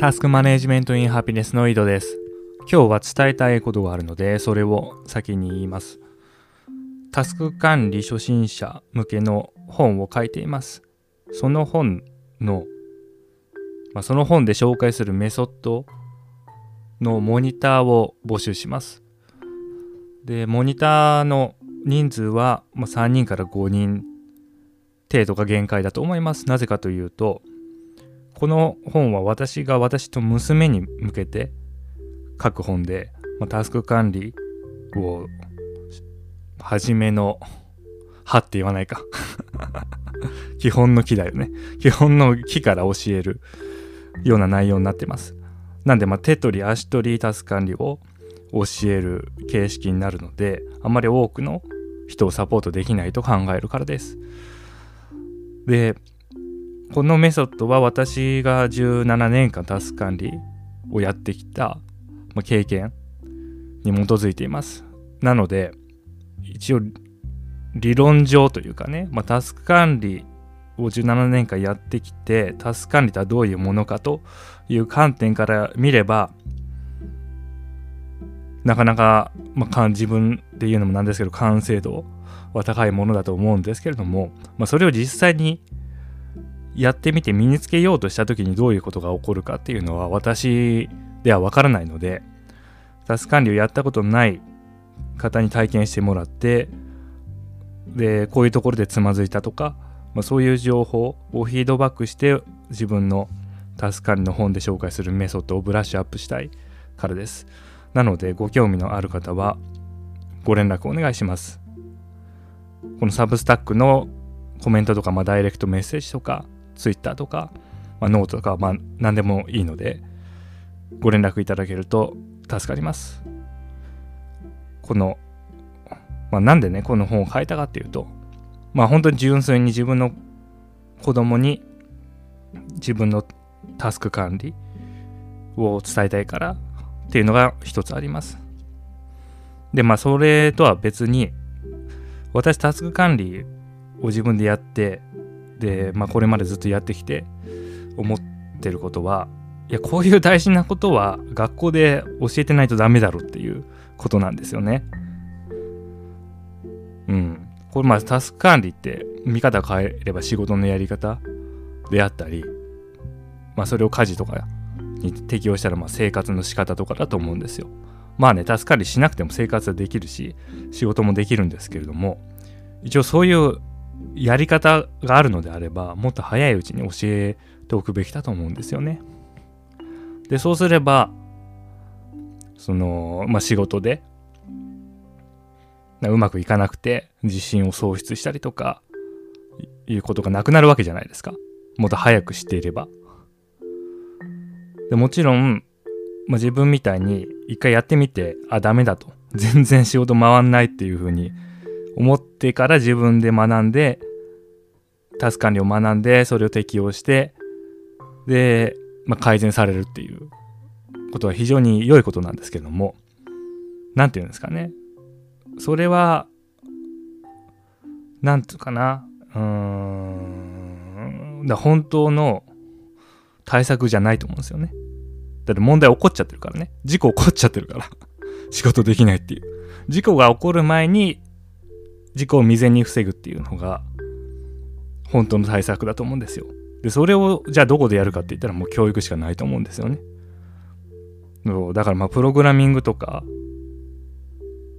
タスクマネジメントインハピネスの井戸です。今日は伝えたいことがあるので、それを先に言います。タスク管理初心者向けの本を書いています。その本の、まあ、その本で紹介するメソッドのモニターを募集します。で、モニターの人数は、ま、3人から5人程度が限界だと思います。なぜかというと、この本は私が私と娘に向けて書く本で、まあ、タスク管理を初めの歯って言わないか。基本の木だよね。基本の木から教えるような内容になってます。なんでまあ手取り足取りタスク管理を教える形式になるのであまり多くの人をサポートできないと考えるからです。でこのメソッドは私が17年間タスク管理をやってきた、経験に基づいています。なので、一応理論上というかね、まあ、タスク管理を17年間やってきて、タスク管理とはどういうものかという観点から見れば、なかなか、まあ、自分で言うのもなんですけど、完成度は高いものだと思うんですけれども、まあ、それを実際にやってみて身につけようとした時にどういうことが起こるかっていうのは私ではわからないのでタス管理をやったことない方に体験してもらってでこういうところでつまずいたとか、まあ、そういう情報をフィードバックして自分のタスク管理の本で紹介するメソッドをブラッシュアップしたいからです。なのでご興味のある方はご連絡お願いします。この Substack のコメントとか、まあ、ダイレクトメッセージとか Twitter とか、まあ、ノートとか、まあ、何でもいいので、ご連絡いただけると助かります。この、まあ、なんでね、この本を書いたかっていうと、まあ本当に純粋に自分の子供に自分のタスク管理を伝えたいからっていうのが一つあります。で、まあそれとは別に、私タスク管理を自分でやってで、まあ、これまでずっとやってきて思ってることはいやこういう大事なことは学校で教えてないとダメだろうっていうことなんですよね。うん。これまあタスク管理って見方変えれば仕事のやり方であったり、まあそれを家事とかに適用したらまあ生活の仕方とかだと思うんですよ。まあね、タスク管理しなくても生活はできるし、仕事もできるんですけれども、一応そういうやり方があるのであれば、もっと早いうちに教えておくべきだと思うんですよね。で、そうすれば、その、まあ、仕事で、うまくいかなくて自信を喪失したりとか、いうことがなくなるわけじゃないですか。もっと早く知っていれば。でもちろん、まあ、自分みたいに一回やってみて、あ、ダメだと。全然仕事回んないっていうふうに思ってから自分で学んで、タスク管理を学んで、それを適用して、で、まあ、改善されるっていうことは非常に良いことなんですけども、何て言うんですかね。それは、なんつうかな、うーん、だ本当の対策じゃないと思うんですよね。だって問題起こっちゃってるからね。事故起こっちゃってるから 仕事できないっていう。事故が起こる前に事故を未然に防ぐっていうのが本当の対策だと思うんですよ。で、それをじゃあどこでやるかって言ったらもう教育しかないと思うんですよね。だからまあプログラミングとか、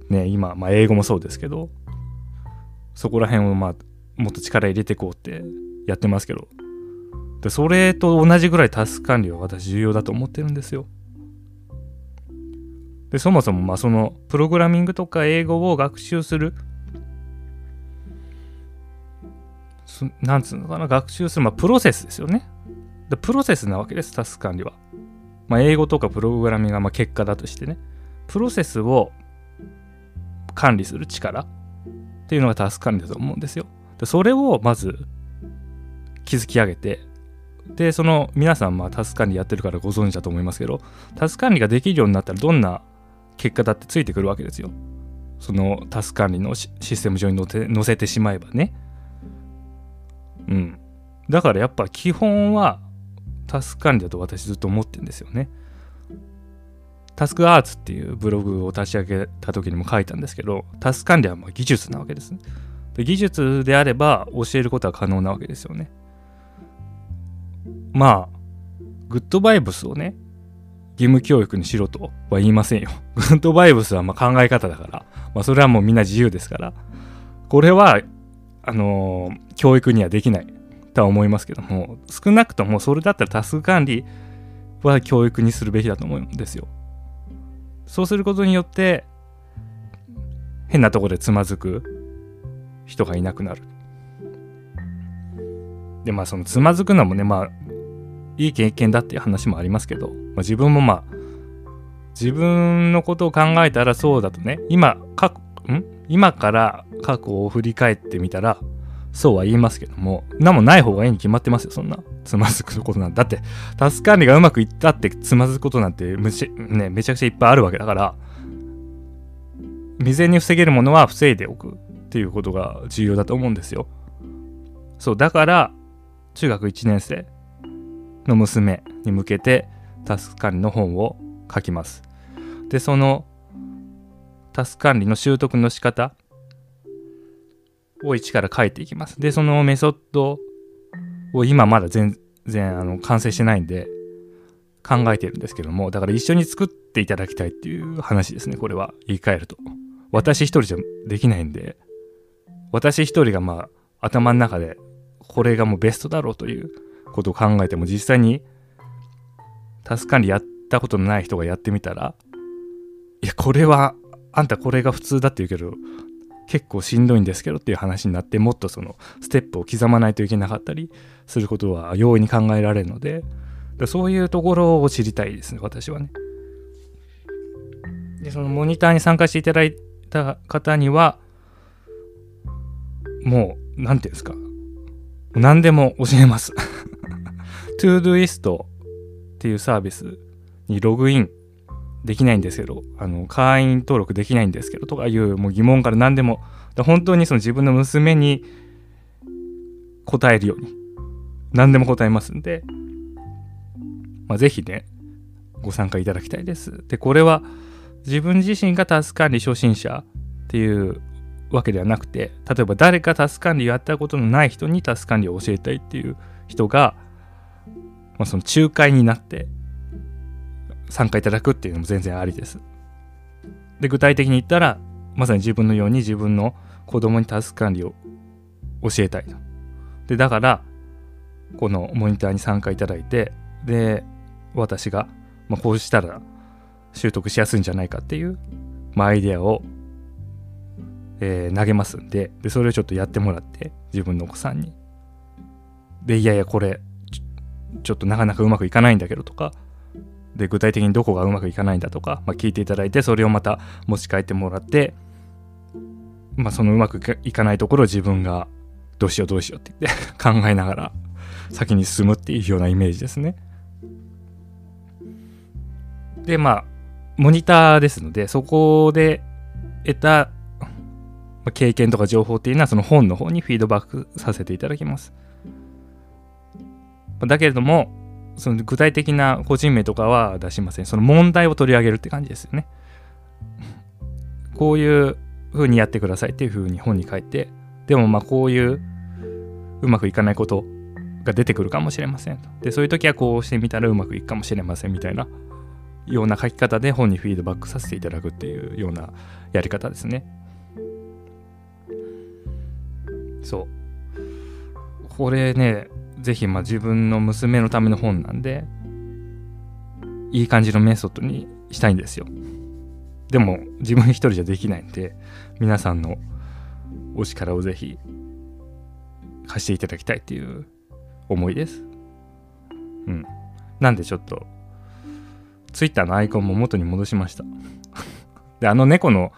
ね、今、まあ英語もそうですけど、そこら辺をまあもっと力入れていこうってやってますけど、でそれと同じぐらいタスク管理は私重要だと思ってるんですよ。で、そもそもまあそのプログラミングとか英語を学習するなんつうのかな、学習する、まあ、プロセスですよね。でプロセスなわけです、タスク管理は。まあ、英語とかプログラミングがま結果だとしてね。プロセスを管理する力っていうのがタスク管理だと思うんですよ。でそれをまず築き上げて、で、その皆さんまあタスク管理やってるからご存知だと思いますけど、タスク管理ができるようになったらどんな結果だってついてくるわけですよ。そのタスク管理のシステム上に載せてしまえばね。うん。だからやっぱ基本はタスク管理だと私ずっと思ってるんですよね。タスクアーツっていうブログを立ち上げた時にも書いたんですけど、タスク管理はま技術なわけです、で。技術であれば教えることは可能なわけですよね。まあ、グッドバイブスをね、義務教育にしろとは言いませんよ。グッドバイブスはま考え方だから、まあ、それはもうみんな自由ですから、これは、あのー、教育にはできないとは思いますけども、少なくともそれだったらタスク管理は教育にするべきだと思うんですよ。そうすることによって、変なとこでつまずく人がいなくなる。で、まあそのつまずくのもね、まあいい経験だっていう話もありますけど、まあ、自分もまあ自分のことを考えたらそうだとね今過去ん？今から過去を振り返ってみたらそうは言いますけども何もない方がいいに決まってますよそんな。つまずくことなんだってタスク管理がうまくいったってつまずくことなんてむし、ね、めちゃくちゃいっぱいあるわけだから未然に防げるものは防いでおくっていうことが重要だと思うんですよ。そうだから中学1年生の娘に向けてタスク管理の本を書きます。で、そのタス管理の習得の仕方を一から書いていきます。で、そのメソッドを今まだ全然あの完成してないんで考えてるんですけども、だから一緒に作っていただきたいっていう話ですね、これは言い換えると。私一人じゃできないんで、私一人がまあ頭の中でこれがもうベストだろうということを考えても実際にタス管理やったことのない人がやってみたらいやこれはあんたこれが普通だって言うけど結構しんどいんですけどっていう話になってもっとそのステップを刻まないといけなかったりすることは容易に考えられるのでそういうところを知りたいですね私はね。でそのモニターに参加していただいた方にはもう何て言うんですか何でも教えます Todoist っていうサービスにログインできないんですけど、あの、会員登録できないんですけど、とかいうもう疑問から何でも、本当にその自分の娘に答えるように、何でも答えますんで、まあ、ぜひね、ご参加いただきたいです。で、これは自分自身がタスク管理初心者っていうわけではなくて、例えば誰かタスク管理やったことのない人にタスク管理を教えたいっていう人が、まあ、その仲介になって参加いただくっていうのも全然ありです。で、具体的に言ったら、まさに自分のように自分の子供にタスク管理を教えたいと。で、だから、このモニターに参加いただいて、で、私が、まあ、こうしたら習得しやすいんじゃないかっていう、まあ、アイデアを、えー、投げますんでで、それをちょっとやってもらって、自分のお子さんに。で、いやいや、これ、ちょっとなかなかうまくいかないんだけどとか、で、具体的にどこがうまくいかないんだとか、まあ、聞いていただいて、それをまた持ち帰ってもらって、まあ、そのうまくいかないところを自分がどうしようどうしようって言って 考えながら先に進むっていうようなイメージですね。で、まあ、モニターですので、そこで得た経験とか情報っていうのはその本の方にフィードバックさせていただきます。だけれども、その具体的な個人名とかは出しません。その問題を取り上げるって感じですよね。こういう風にやってくださいっていう風に本に書いて、でもまあこういううまくいかないことが出てくるかもしれません。で、そういう時はこうしてみたらうまくいくかもしれませんみたいなような書き方で本にフィードバックさせていただくっていうようなやり方ですね。そう。これね、ぜひまあ自分の娘のための本なんで、いい感じのメソッドにしたいんですよ。でも自分一人じゃできないんで、皆さんのお力をぜひ貸していただきたいっていう思いです。うん。なんでちょっと、ツイッターのアイコンも元に戻しました。で、あの猫の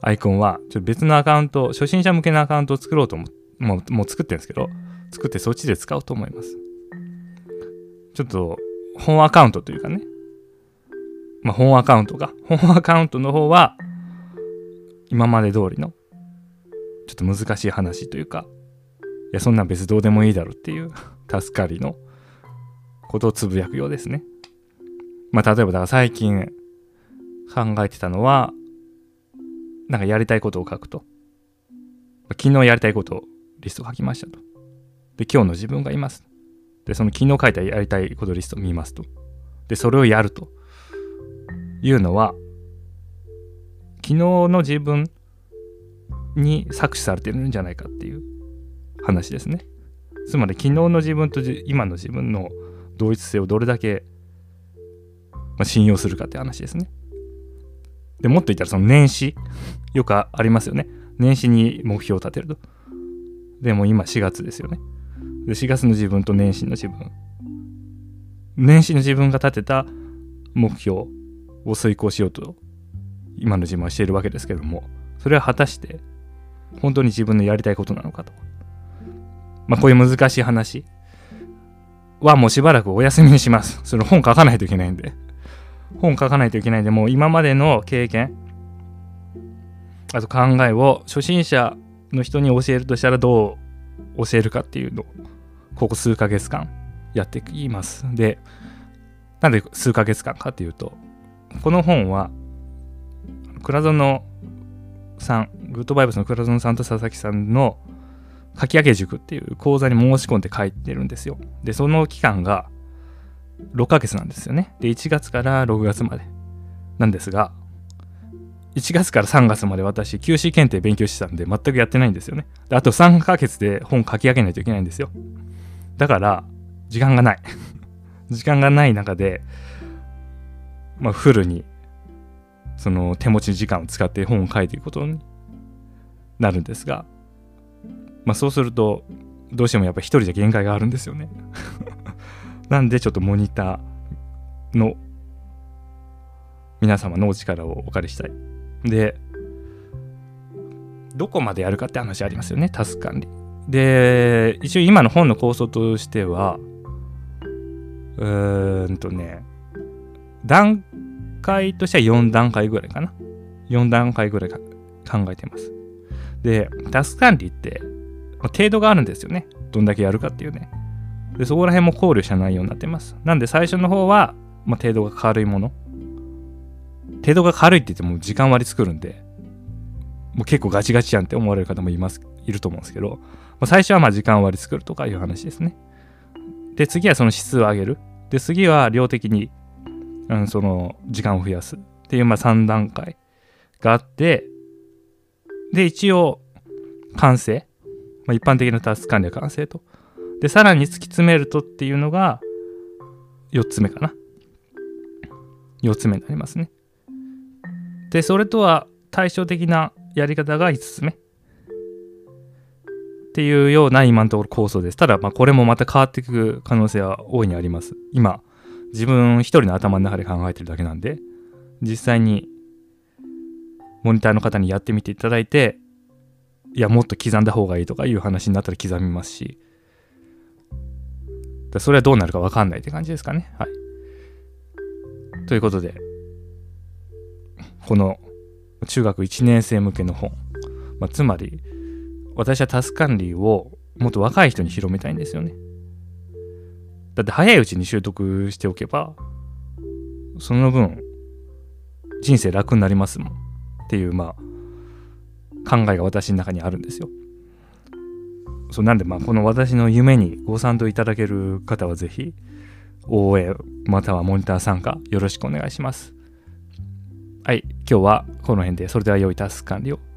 アイコンは、ちょ別のアカウント、初心者向けのアカウントを作ろうと思もう、もう作ってるんですけど、作ってそっちで使おうと思います。ちょっと本アカウントというかね、まあ、本アカウントが、本アカウントの方は今まで通りのちょっと難しい話というか、いや、そんなん別どうでもいいだろっていう助かりのことをつぶやくようですね。まあ例えばだから最近考えてたのは、なんかやりたいことを書くと。昨日やりたいことをリスト書きましたと。で、今日の自分がいます。で、その昨日書いたやりたいことリストを見ますと。で、それをやるというのは、昨日の自分に搾取されてるんじゃないかっていう話ですね。つまり昨日の自分と今の自分の同一性をどれだけ、ま、信用するかって話ですね。でもっと言ったらその年始よくありますよね。年始に目標を立てると。でも今4月ですよね。で4月の自分と年始の自分。年始の自分が立てた目標を遂行しようと今の自分はしているわけですけどもそれは果たして本当に自分のやりたいことなのかと。まあこういう難しい話はもうしばらくお休みにします。その本書かないといけないんで。本書かないといけないんで、もう今までの経験、あと考えを初心者の人に教えるとしたらどう教えるかっていうの、ここ数ヶ月間やっています。で、なんで数ヶ月間かっていうと、この本は、倉園さん、グッドバイブスの倉園さんと佐々木さんの書き上げ塾っていう講座に申し込んで書いてるんですよ。で、その期間が6ヶ月なんですよね。で、1月から6月までなんですが、1月から3月まで私、QC 検定勉強してたんで、全くやってないんですよね。あと3ヶ月で本書き上げないといけないんですよ。だから、時間がない。時間がない中で、まあ、フルに、その手持ち時間を使って本を書いていくことになるんですが、まあ、そうすると、どうしてもやっぱ一人じゃ限界があるんですよね。なんでちょっとモニターの皆様のお力をお借りしたい。で、どこまでやるかって話ありますよね、タスク管理。で、一応今の本の構想としては、うーんとね、段階としては4段階ぐらいかな。4段階ぐらいか考えてます。で、タスク管理って程度があるんですよね。どんだけやるかっていうね。で、そこら辺も考慮した内容になってます。なんで最初の方は、まあ、程度が軽いもの。程度が軽いって言っても時間割り作るんで、もう結構ガチガチやんって思われる方もいます、いると思うんですけど、まあ、最初はまあ時間割り作るとかいう話ですね。で、次はその指数を上げる。で、次は量的に、うん、その時間を増やすっていうまあ3段階があって、で、一応完成。まあ、一般的なタスク管理は完成と。で、さらに突き詰めるとっていうのが4つ目かな。4つ目になりますね。で、それとは対照的なやり方が5つ目。っていうような今のところ構想です。ただ、まあこれもまた変わっていく可能性は大いにあります。今、自分一人の頭の中で考えてるだけなんで、実際にモニターの方にやってみていただいて、いや、もっと刻んだ方がいいとかいう話になったら刻みますし、それはどうなるかわかんないって感じですかね。はい。ということで、この中学1年生向けの本、まあ、つまり、私はタスク管理をもっと若い人に広めたいんですよね。だって早いうちに習得しておけば、その分、人生楽になりますもんっていう、まあ、考えが私の中にあるんですよ。そうなんでまあこの私の夢にご賛同いただける方はぜひ応援またはモニター参加よろしくお願いします。はい、今日はこの辺でそれでは良いタスク管理を。